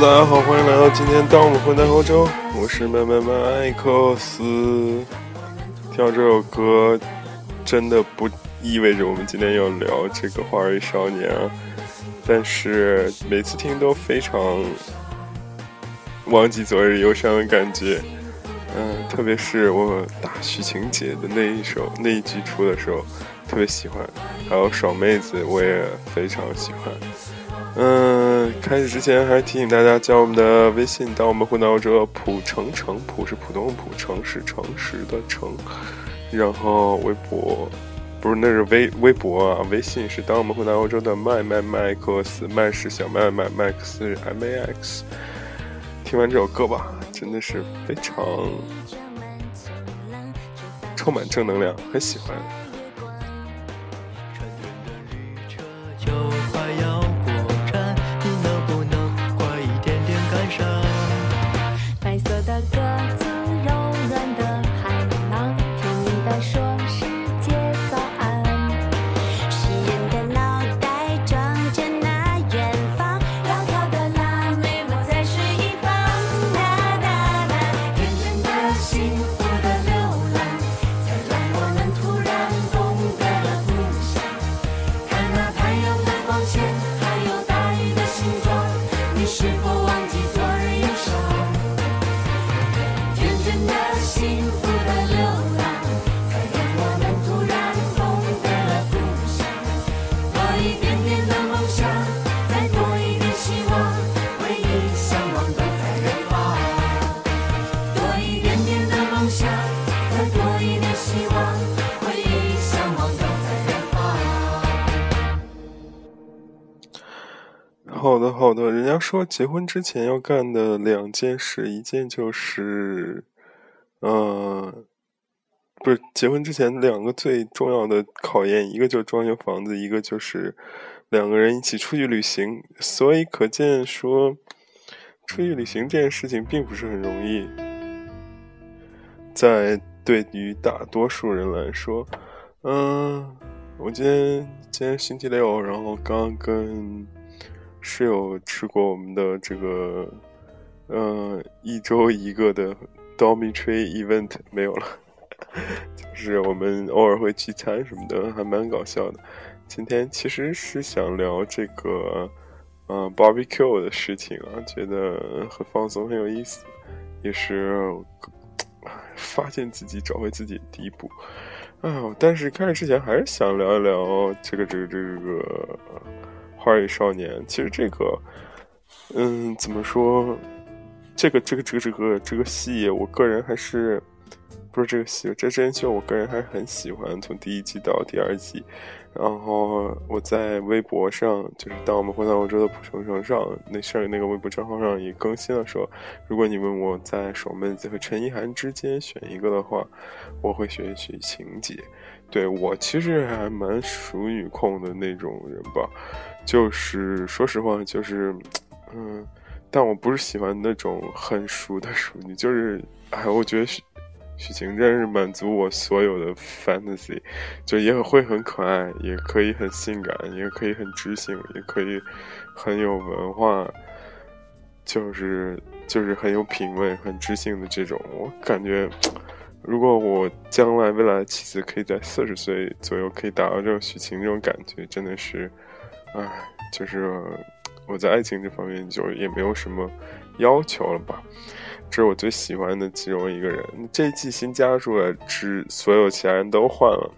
大家好，欢迎来到今天当我们混在欧洲，我是麦麦麦克斯。听到这首歌，真的不意味着我们今天要聊这个《花儿与少年》啊，但是每次听都非常忘记昨日忧伤的感觉。嗯，特别是我打许晴姐的那一首那一句出的时候，特别喜欢。还有爽妹子，我也非常喜欢。嗯，开始之前还是提醒大家加我们的微信，当我们混到这普城城普是普通普城是诚实的城，然后微博不是那是微微博啊，微信是当我们混到欧洲的麦麦麦克斯麦是小麦麦麦克斯 M A X。听完这首歌吧，真的是非常充满正能量，很喜欢。说结婚之前要干的两件事，一件就是，嗯，不是结婚之前两个最重要的考验，一个就是装修房子，一个就是两个人一起出去旅行。所以可见说，出去旅行这件事情并不是很容易。在对于大多数人来说，嗯，我今天今天星期六，然后刚跟。室友吃过我们的这个，嗯，一周一个的 dormitory event 没有了，就是我们偶尔会聚餐什么的，还蛮搞笑的。今天其实是想聊这个，嗯，barbecue 的事情啊，觉得很放松，很有意思，也是发现自己、找回自己的第一步。啊，但是开始之前还是想聊一聊这个、这个、这个。花儿与少年，其实这个，嗯，怎么说？这个、这个、这个、这个、这个戏，我个人还是不是这个戏，这真人秀，我个人还是很喜欢。从第一季到第二季，然后我在微博上，就是当我们回到欧洲的普城城上，那上那个微博账号上也更新了，说如果你问我在爽妹子和陈意涵之间选一个的话，我会选许晴姐。对我其实还蛮熟女控的那种人吧。就是说实话，就是，嗯，但我不是喜欢那种很熟的熟女，就是，哎，我觉得许许晴真是满足我所有的 fantasy，就也会很可爱，也可以很性感，也可以很知性，也可以很有文化，就是就是很有品味、很知性的这种。我感觉，如果我将来未来的妻子可以在四十岁左右可以达到这种许晴这种感觉，真的是。唉，就是我在爱情这方面就也没有什么要求了吧。这是我最喜欢的其中一个人。这一季新加入了，只所有其他人都换了，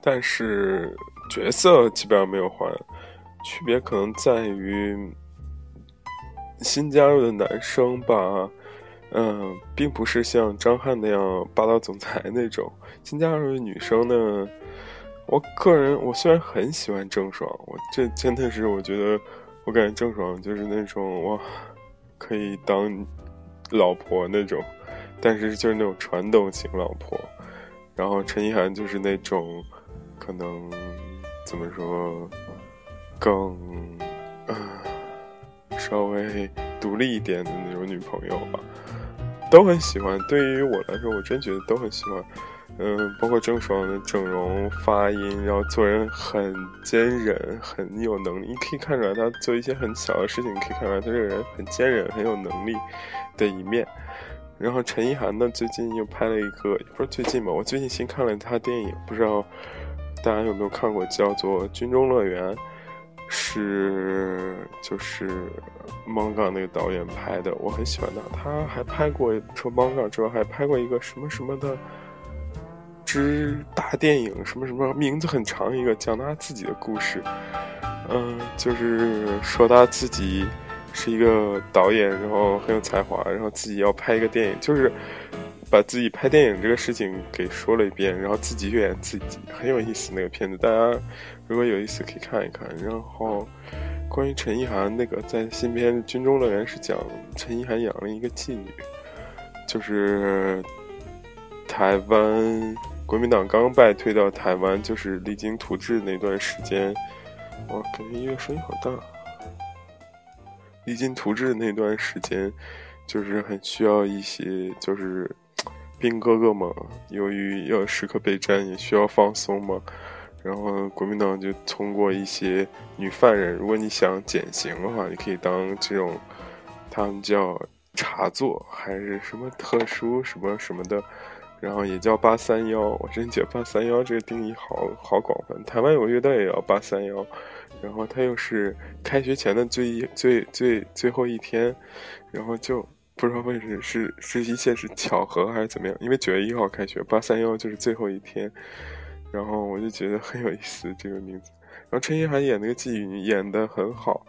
但是角色基本上没有换，区别可能在于新加入的男生吧，嗯，并不是像张翰那样霸道总裁那种。新加入的女生呢？我个人，我虽然很喜欢郑爽，我这真的是我觉得，我感觉郑爽就是那种哇，可以当老婆那种，但是就是那种传统型老婆。然后陈意涵就是那种可能怎么说，更稍微独立一点的那种女朋友吧。都很喜欢。对于我来说，我真觉得都很喜欢。嗯，包括郑爽的整容、发音，然后做人很坚韧，很有能力。你可以看出来，他做一些很小的事情，可以看出来他这个人很坚韧、很有能力的一面。然后陈意涵呢，最近又拍了一个，不是最近吧，我最近新看了他电影，不知道大家有没有看过，叫做《军中乐园》。是就是芒港那个导演拍的，我很喜欢他。他还拍过除了芒港之外，还拍过一个什么什么的之大电影，什么什么名字很长一个，讲他自己的故事。嗯，就是说他自己是一个导演，然后很有才华，然后自己要拍一个电影，就是把自己拍电影这个事情给说了一遍，然后自己演自己，很有意思那个片子，大家。如果有意思可以看一看。然后，关于陈意涵那个在新片《军中乐园》是讲陈意涵养了一个妓女，就是台湾国民党刚败退到台湾，就是励精图治那段时间。哇，感觉音乐声音好大！励精图治那段时间，就是很需要一些，就是兵哥哥嘛，由于要时刻备战，也需要放松嘛。然后国民党就通过一些女犯人，如果你想减刑的话，你可以当这种，他们叫茶座还是什么特殊什么什么的，然后也叫八三幺。我真觉得八三幺这个定义好好广泛。台湾有乐队也叫八三幺，然后他又是开学前的最最最最后一天，然后就不知道为什么是是一切是巧合还是怎么样，因为九月一号开学，八三幺就是最后一天。然后我就觉得很有意思这个名字，然后陈意涵演那个妓女演的很好，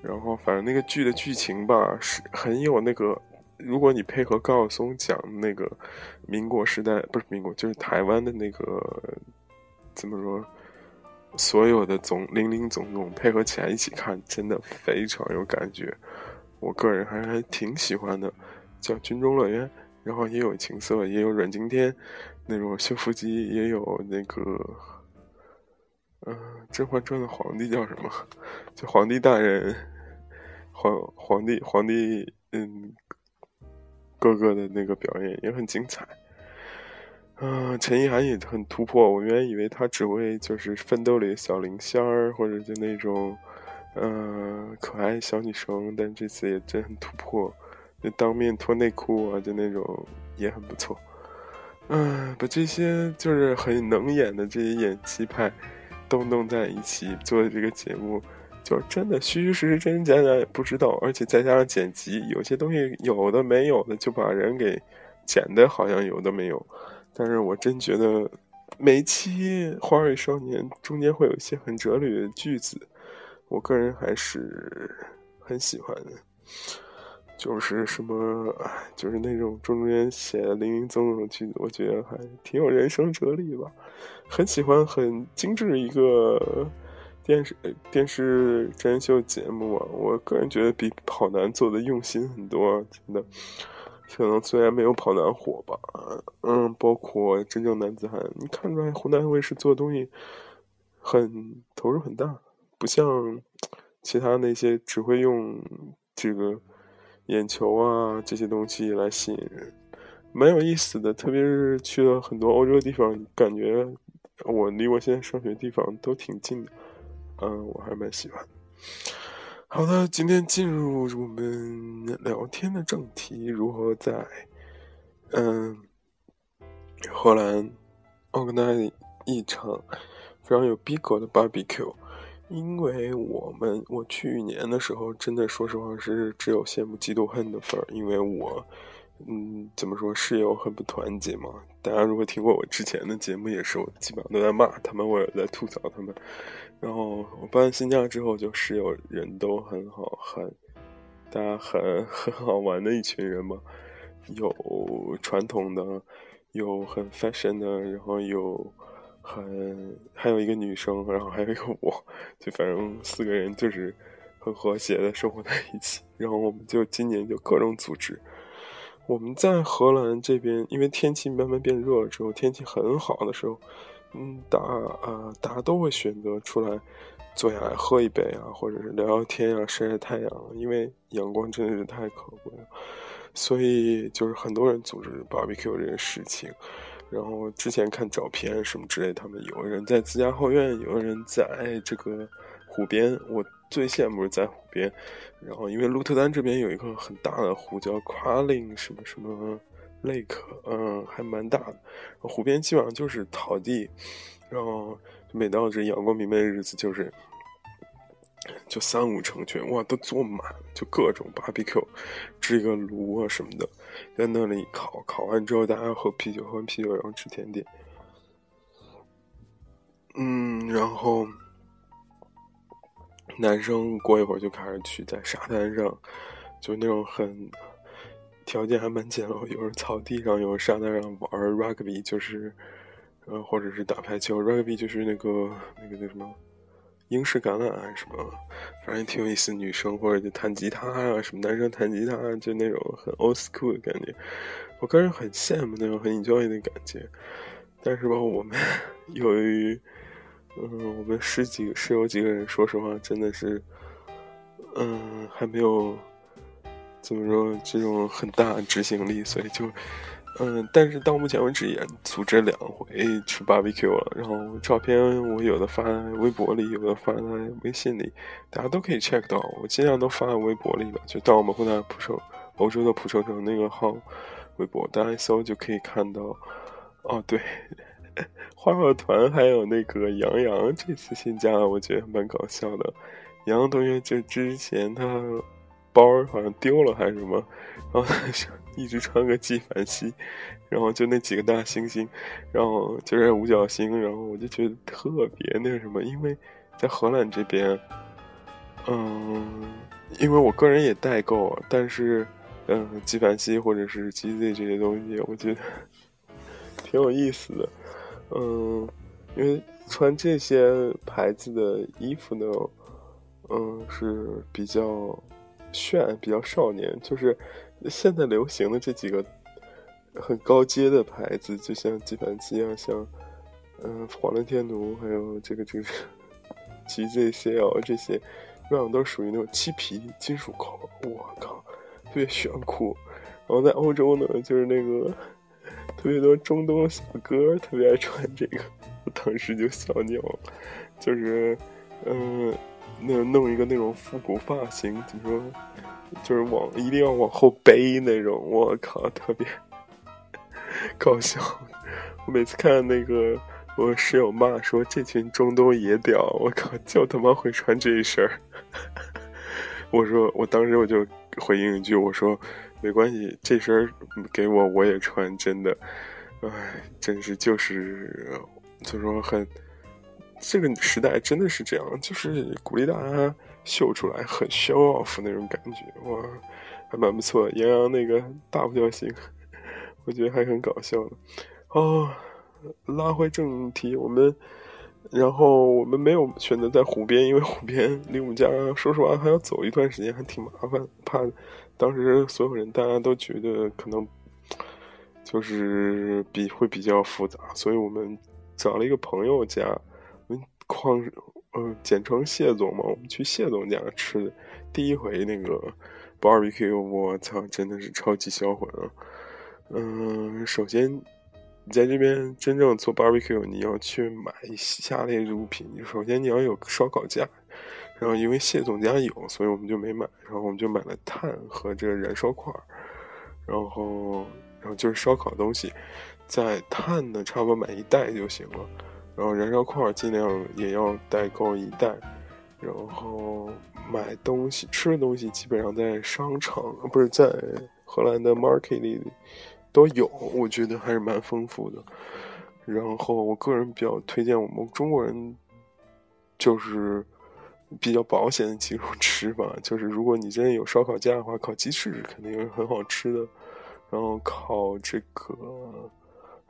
然后反正那个剧的剧情吧是很有那个，如果你配合高晓松讲那个民国时代不是民国就是台湾的那个怎么说，所有的总零零总总配合起来一起看，真的非常有感觉，我个人还还挺喜欢的，叫《军中乐园》，然后也有情色，也有阮经天。那种修复机也有那个，嗯，《甄嬛传》的皇帝叫什么？就皇帝大人，皇皇帝皇帝，嗯，哥哥的那个表演也很精彩。嗯，陈意涵也很突破。我原来以为他只会就是奋斗里的小灵仙儿，或者就那种，嗯，可爱小女生，但这次也真很突破，就当面脱内裤啊，就那种也很不错。嗯，把这些就是很能演的这些演技派都弄在一起做这个节目，就是真的虚虚实实、真真假假也不知道，而且再加上剪辑，有些东西有的没有的就把人给剪的好像有的没有。但是我真觉得每期《花儿与少年》中间会有一些很哲理的句子，我个人还是很喜欢的。就是什么，就是那种中间写零零总总的句子，我觉得还挺有人生哲理吧。很喜欢很精致一个电视电视真人秀节目啊，我个人觉得比跑男做的用心很多，真的。可能虽然没有跑男火吧，嗯，包括真正男子汉，你看出来湖南卫视做东西很投入很大，不像其他那些只会用这个。眼球啊，这些东西来吸引人，蛮有意思的。特别是去了很多欧洲地方，感觉我离我现在上学地方都挺近的，嗯，我还蛮喜欢。好的，今天进入我们聊天的正题，如何在嗯荷兰 organize 一场非常有逼格的 barbecue。因为我们我去年的时候，真的说实话是只有羡慕嫉妒恨的份儿。因为我，嗯，怎么说室友很不团结嘛。大家如果听过我之前的节目，也是我基本上都在骂他们，我也在吐槽他们。然后我搬新家之后，就室友人都很好，很大家很 很好玩的一群人嘛。有传统的，有很 fashion 的，然后有。很还有一个女生，然后还有一个我，就反正四个人就是很和谐的生活在一起。然后我们就今年就各种组织。我们在荷兰这边，因为天气慢慢变热了之后，天气很好的时候，嗯，大啊大家都会选择出来坐下来喝一杯啊，或者是聊聊天啊，晒晒太阳，因为阳光真的是太可贵了。所以就是很多人组织 barbecue 这个事情。然后之前看照片什么之类，他们有人在自家后院，有人在这个湖边。我最羡慕是在湖边。然后因为鹿特丹这边有一个很大的湖，叫 Qualing 什么什么 Lake，嗯，还蛮大的。湖边基本上就是草地，然后每到这阳光明媚的日子，就是就三五成群，哇，都坐满，就各种 barbecue，支一个炉啊什么的。在那里烤，烤完之后大家喝啤酒，喝完啤酒然后吃甜点。嗯，然后男生过一会儿就开始去在沙滩上，就那种很条件还蛮简陋，有人草地上，有人沙滩上玩 rugby，就是呃或者是打排球，rugby 就是那个那个叫什么？英式橄榄还是什么，反正挺有意思。女生或者就弹吉他啊，什么男生弹吉他，就那种很 old school 的感觉。我个人很羡慕那种很 enjoy 的感觉。但是吧，我们 由于，嗯，我们十几个室友几个人，说实话，真的是，嗯，还没有怎么说这种很大执行力，所以就。嗯，但是到目前为止也组织两回吃 barbecue 了。然后照片我有的发在微博里，有的发在微信里，大家都可以 check 到。我尽量都发在微博里吧，就到我们湖南蒲州欧洲的蒲州城那个号微博，大家一搜就可以看到。哦，对，花花团还有那个杨洋这次新加，我觉得蛮搞笑的。杨洋同学就之前他包好像丢了还是什么，然后他就 一直穿个纪梵希，然后就那几个大猩猩，然后就是五角星，然后我就觉得特别那什么，因为在荷兰这边，嗯，因为我个人也代购，但是，嗯，纪梵希或者是 GZ 这些东西，我觉得 挺有意思的，嗯，因为穿这些牌子的衣服呢，嗯，是比较炫，比较少年，就是。现在流行的这几个很高阶的牌子，就像纪梵希啊，像嗯华伦天奴，还有这个这个 GZCL 这些，基本上都属于那种漆皮金属口。我靠，特别炫酷。然后在欧洲呢，就是那个特别多中东小哥特别爱穿这个，我当时就笑尿了。就是嗯，那弄一个那种复古发型，怎么说？就是往一定要往后背那种，我靠，特别搞笑。我每次看那个，我室友骂说这群中东野屌，我靠，就他妈会穿这一身儿。我说，我当时我就回应一句，我说没关系，这身儿给我我也穿，真的，哎，真是就是就说很这个时代真的是这样，就是鼓励大家。秀出来很 show off 那种感觉，哇，还蛮不错。杨洋那个大不掉星，我觉得还很搞笑的。哦，拉回正题，我们，然后我们没有选择在湖边，因为湖边离我们家，说实话还要走一段时间，还挺麻烦。怕当时所有人大家都觉得可能就是比会比较复杂，所以我们找了一个朋友家，矿。嗯，简称谢总嘛，我们去谢总家吃的第一回那个 barbecue，我操，真的是超级销魂啊！嗯，首先你在这边真正做 barbecue，你要去买下列物品。首先你要有烧烤架，然后因为谢总家有，所以我们就没买，然后我们就买了碳和这个燃烧块然后然后就是烧烤东西，在碳呢差不多买一袋就行了。然后燃烧块尽量也要带够一袋，然后买东西吃的东西基本上在商场不是在荷兰的 market 里都有，我觉得还是蛮丰富的。然后我个人比较推荐我们中国人就是比较保险的几种 吃法，就是如果你真的有烧烤架的话，烤鸡翅肯定是很好吃的，然后烤这个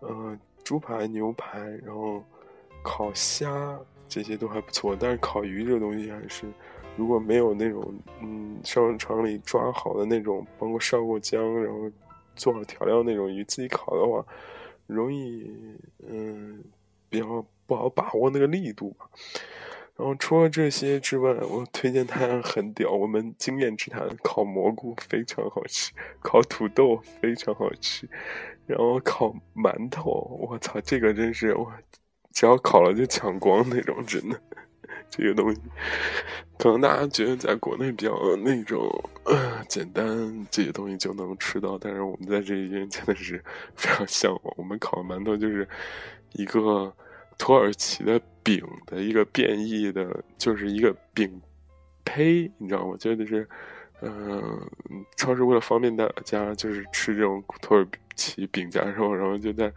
呃猪排、牛排，然后。烤虾这些都还不错，但是烤鱼这个东西还是，如果没有那种嗯商场里抓好的那种，包括烧过浆，然后做好调料那种鱼，自己烤的话，容易嗯比较不好把握那个力度吧。然后除了这些之外，我推荐大家很屌，我们经验之谈烤蘑菇非常好吃，烤土豆非常好吃，然后烤馒头，我操，这个真是我只要烤了就抢光那种，真的。这个东西，可能大家觉得在国内比较那种呃简单，这些东西就能吃到，但是我们在这边真的是 非常向往。我们烤的馒头就是一个土耳其的饼的一个变异的，就是一个饼胚，你知道吗？就是，嗯，超市为了方便大家，就是吃这种土耳其饼夹肉，然后就在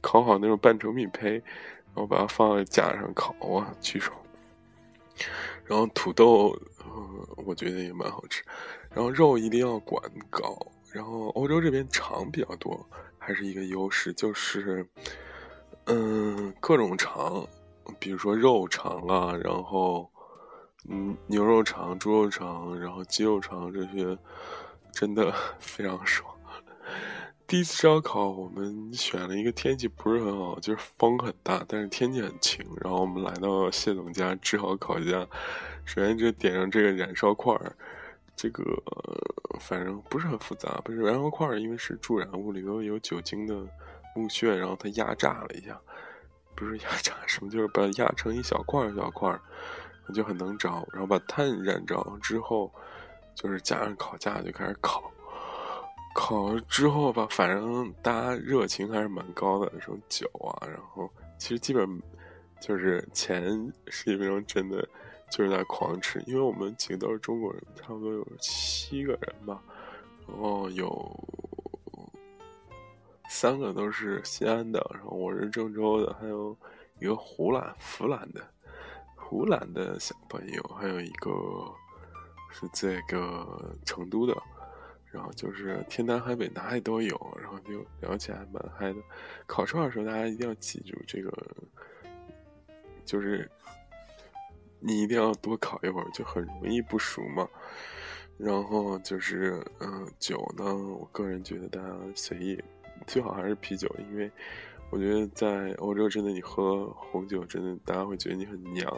烤好那种半成品胚，然后把它放在架上烤啊，巨爽。然后土豆，嗯，我觉得也蛮好吃。然后肉一定要管搞。然后欧洲这边肠比较多，还是一个优势，就是，嗯，各种肠，比如说肉肠啊，然后，嗯，牛肉肠、猪肉肠，然后鸡肉肠这些，真的 非常爽。第一次烧烤，我们选了一个天气不是很好，就是风很大，但是天气很晴。然后我们来到谢总家志豪烤架，首先就点上这个燃烧块儿，这个反正不是很复杂，不是燃烧块儿，因为是助燃物，里头有酒精的木屑，然后它压榨了一下，不是压榨什么，就是把它压成一小块儿小块儿，就很能着。然后把炭燃着之后，就是加上烤架就开始烤。烤之后吧，反正大家热情还是蛮高的，那种酒啊，然后其实基本就是前十几分钟真的就是在狂吃，因为我们几个都是中国人，差不多有七个人吧，然后有三个都是西安的，然后我是郑州的，还有一个湖南、湖南的、湖南的小朋友，还有一个是这个成都的。然后就是天南海北哪里都有，然后就聊起来蛮嗨的。烤串的时候，大家一定要记住这个，就是你一定要多烤一会儿，就很容易不熟嘛。然后就是，嗯，酒呢，我个人觉得大家随意，最好还是啤酒，因为我觉得在欧洲真的你喝红酒，真的大家会觉得你很娘。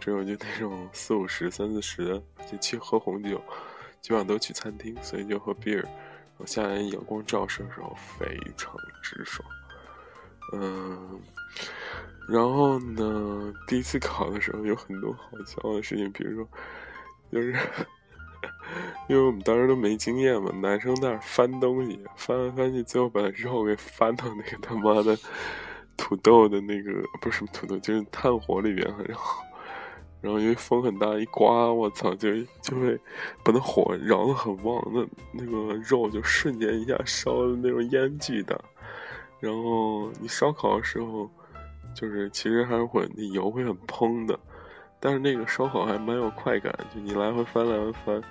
只有就那种四五十、三四十的，就去喝红酒。基本上都去餐厅，所以就喝 beer。我下来阳光照射的时候非常直爽。嗯，然后呢，第一次考的时候有很多好笑的事情，比如说，就是 因为我们当时都没经验嘛，男生在那翻东西，翻来翻去，最后把肉给翻到那个他妈的土豆的那个不是什么土豆，就是炭火里边，然后。然后因为风很大，一刮，我操，就就会把那火燃得很旺，那那个肉就瞬间一下烧的那种烟巨大。然后你烧烤的时候，就是其实还是会那油会很蓬的，但是那个烧烤还蛮有快感，就你来回翻来回翻，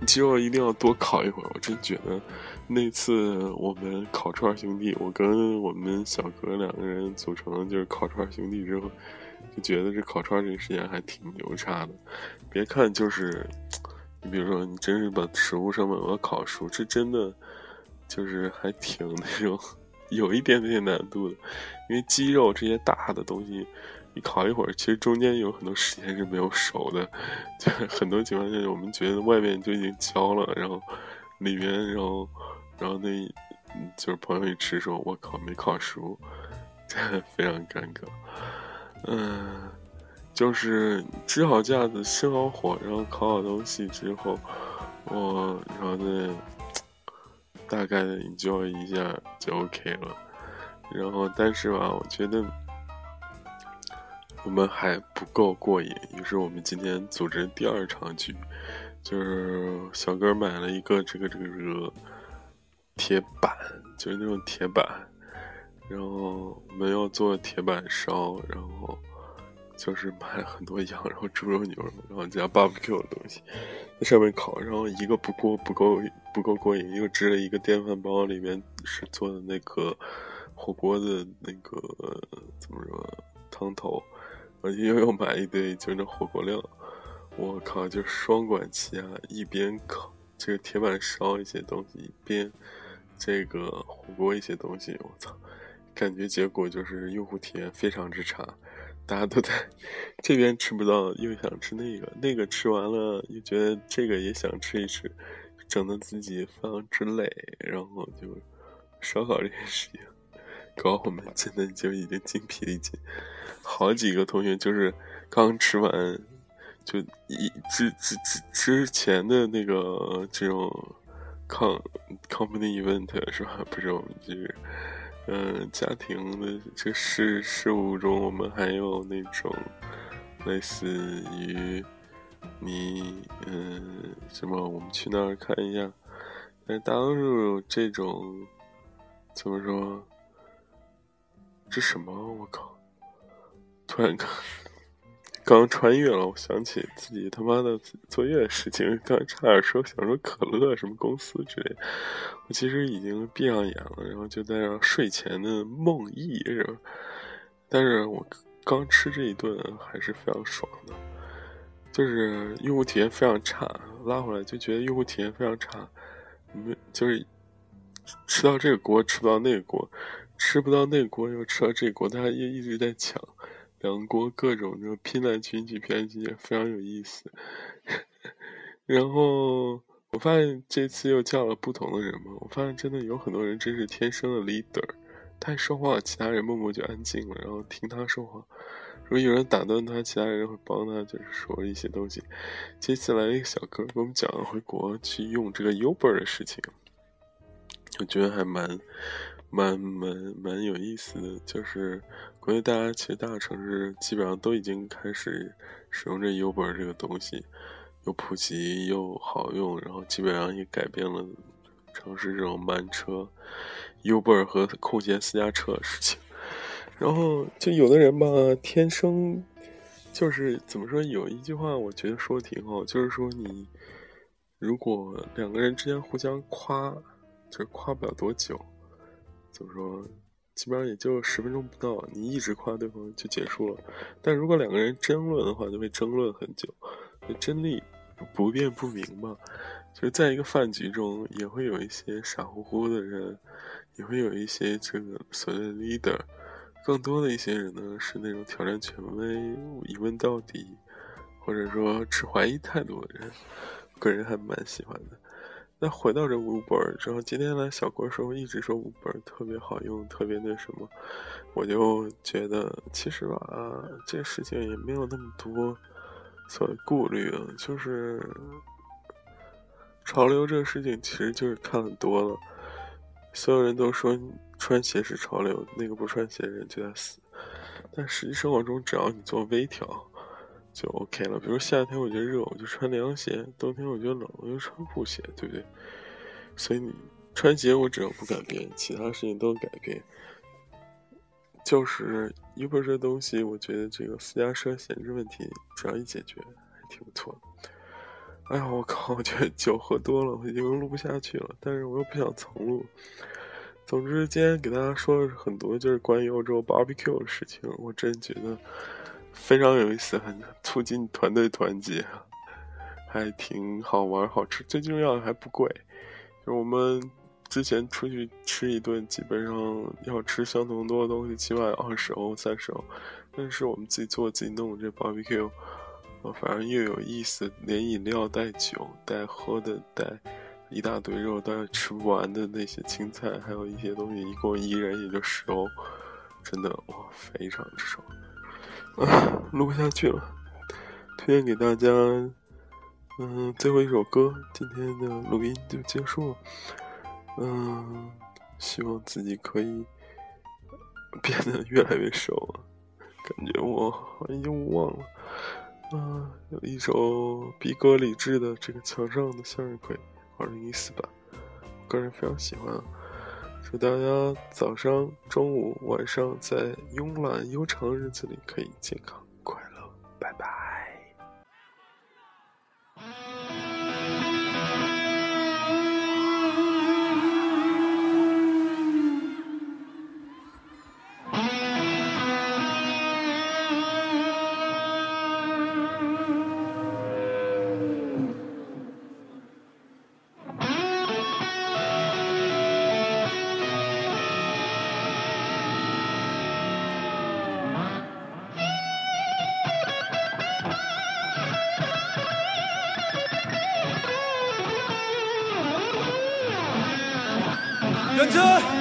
你肌肉一定要多烤一会儿。我真觉得那次我们烤串兄弟，我跟我们小哥两个人组成就是烤串兄弟之后。觉得这烤串这个时间还挺牛叉的，别看就是，你比如说你真是把食物上面我烤熟，这真的就是还挺那种有一点点难度的，因为鸡肉这些大的东西，你烤一会儿，其实中间有很多时间是没有熟的，就很多情况下我们觉得外面就已经焦了，然后里面然后然后那就是朋友一吃说，我靠没烤熟，这非常尴尬。嗯，就是支好架子、生好火，然后烤好东西之后，我然后再大概的 enjoy 一下就 OK 了。然后，但是吧，我觉得我们还不够过瘾，于是我们今天组织第二场局，就是小哥买了一个这个这个这个铁板，就是那种铁板。然后我们要做铁板烧，然后就是买了很多羊，然后猪肉、牛肉，然后加 barbecue 的东西在上面烤。然后一个不过不够不够过瘾，又支了一个电饭煲，里面是做的那个火锅的那个怎么说汤头，而且又要买一堆就是那火锅料。我靠，就双管齐下，一边烤这个铁板烧一些东西，一边这个火锅一些东西，我操！感觉结果就是用户体验非常之差，大家都在这边吃不到，又想吃那个，那个吃完了又觉得这个也想吃一吃，整的自己非常之累，然后就烧烤这件事情，搞我们真的就已经精疲力尽。好几个同学就是刚吃完，就一之之之之前的那个这种 com company event 是吧？不是我们就是。嗯，家庭的这事事物中，我们还有那种类似于你，嗯，什么？我们去那儿看一下。但大多数这种怎么说？这什么？我靠！突然看。刚穿越了，我想起自己他妈的作业的事情。刚差点说想说可乐什么公司之类，我其实已经闭上眼了，然后就在那睡前的梦呓是吧？但是我刚吃这一顿还是非常爽的，就是用户体验非常差，拉回来就觉得用户体验非常差，没就是吃到这个锅吃不到那个锅，吃不到那个锅又吃到这个锅，大家也一直在抢。两国各种就拼来拼去，拼来拼去，非常有意思。然后我发现这次又叫了不同的人嘛，我发现真的有很多人真是天生的 leader，他说话，其他人默默就安静了，然后听他说话。如果有人打断他，其他人会帮他，就是说一些东西。这次来了一个小哥，给我们讲了回国去用这个 Uber 的事情，我觉得还蛮。蛮蛮蛮有意思的，就是国内大家其实大城市基本上都已经开始使用这 Uber 这个东西，又普及又好用，然后基本上也改变了城市这种慢车、Uber 和空闲私家车的事情。然后就有的人吧，天生就是怎么说？有一句话我觉得说的挺好，就是说你如果两个人之间互相夸，就是夸不了多久。怎么说？基本上也就十分钟不到，你一直夸对方就结束了。但如果两个人争论的话，就会争论很久，真理不辩不明嘛。就是在一个饭局中，也会有一些傻乎乎的人，也会有一些这个所谓的 leader，更多的一些人呢是那种挑战权威、一问到底，或者说持怀疑态度的人，个人还蛮喜欢的。那回到这 Uber 之后，今天来小郭说一直说 Uber 特别好用，特别那什么，我就觉得其实吧，这事情也没有那么多所谓顾虑啊，就是潮流这个事情其实就是看很多了，所有人都说穿鞋是潮流，那个不穿鞋的人就在死，但实际生活中只要你做微调。就 OK 了。比如夏天我觉得热，我就穿凉鞋；冬天我觉得冷，我就穿布鞋，对不对？所以你穿鞋，我只要不改变，其他事情都改变。就是 Uber 这东西，我觉得这个私家车闲置问题，只要一解决，还挺不错的。哎呀，我靠！我觉得酒喝多了，我已经录不下去了，但是我又不想重录。总之，今天给大家说的很多就是关于欧洲 barbecue 的事情，我真觉得。非常有意思，很促进团队团结，还挺好玩、好吃，最重要的还不贵。就我们之前出去吃一顿，基本上要吃相同多的东西，起码二十欧、三十欧。但是我们自己做、自己弄这 barbecue，反正又有意思，连饮料带酒、带喝的、带一大堆肉，但是吃不完的那些青菜，还有一些东西，一共一人也就十欧，真的哇，非常爽。录不下去了，推荐给大家。嗯，最后一首歌，今天的录音就结束了。嗯，希望自己可以变得越来越瘦了。感觉我已经忘了。啊，有一首逼哥李志的这个墙上的向日葵，二零一四版，个人非常喜欢。啊祝大家早上、中午、晚上在慵懒悠长日子里可以健康快乐，拜拜。认真。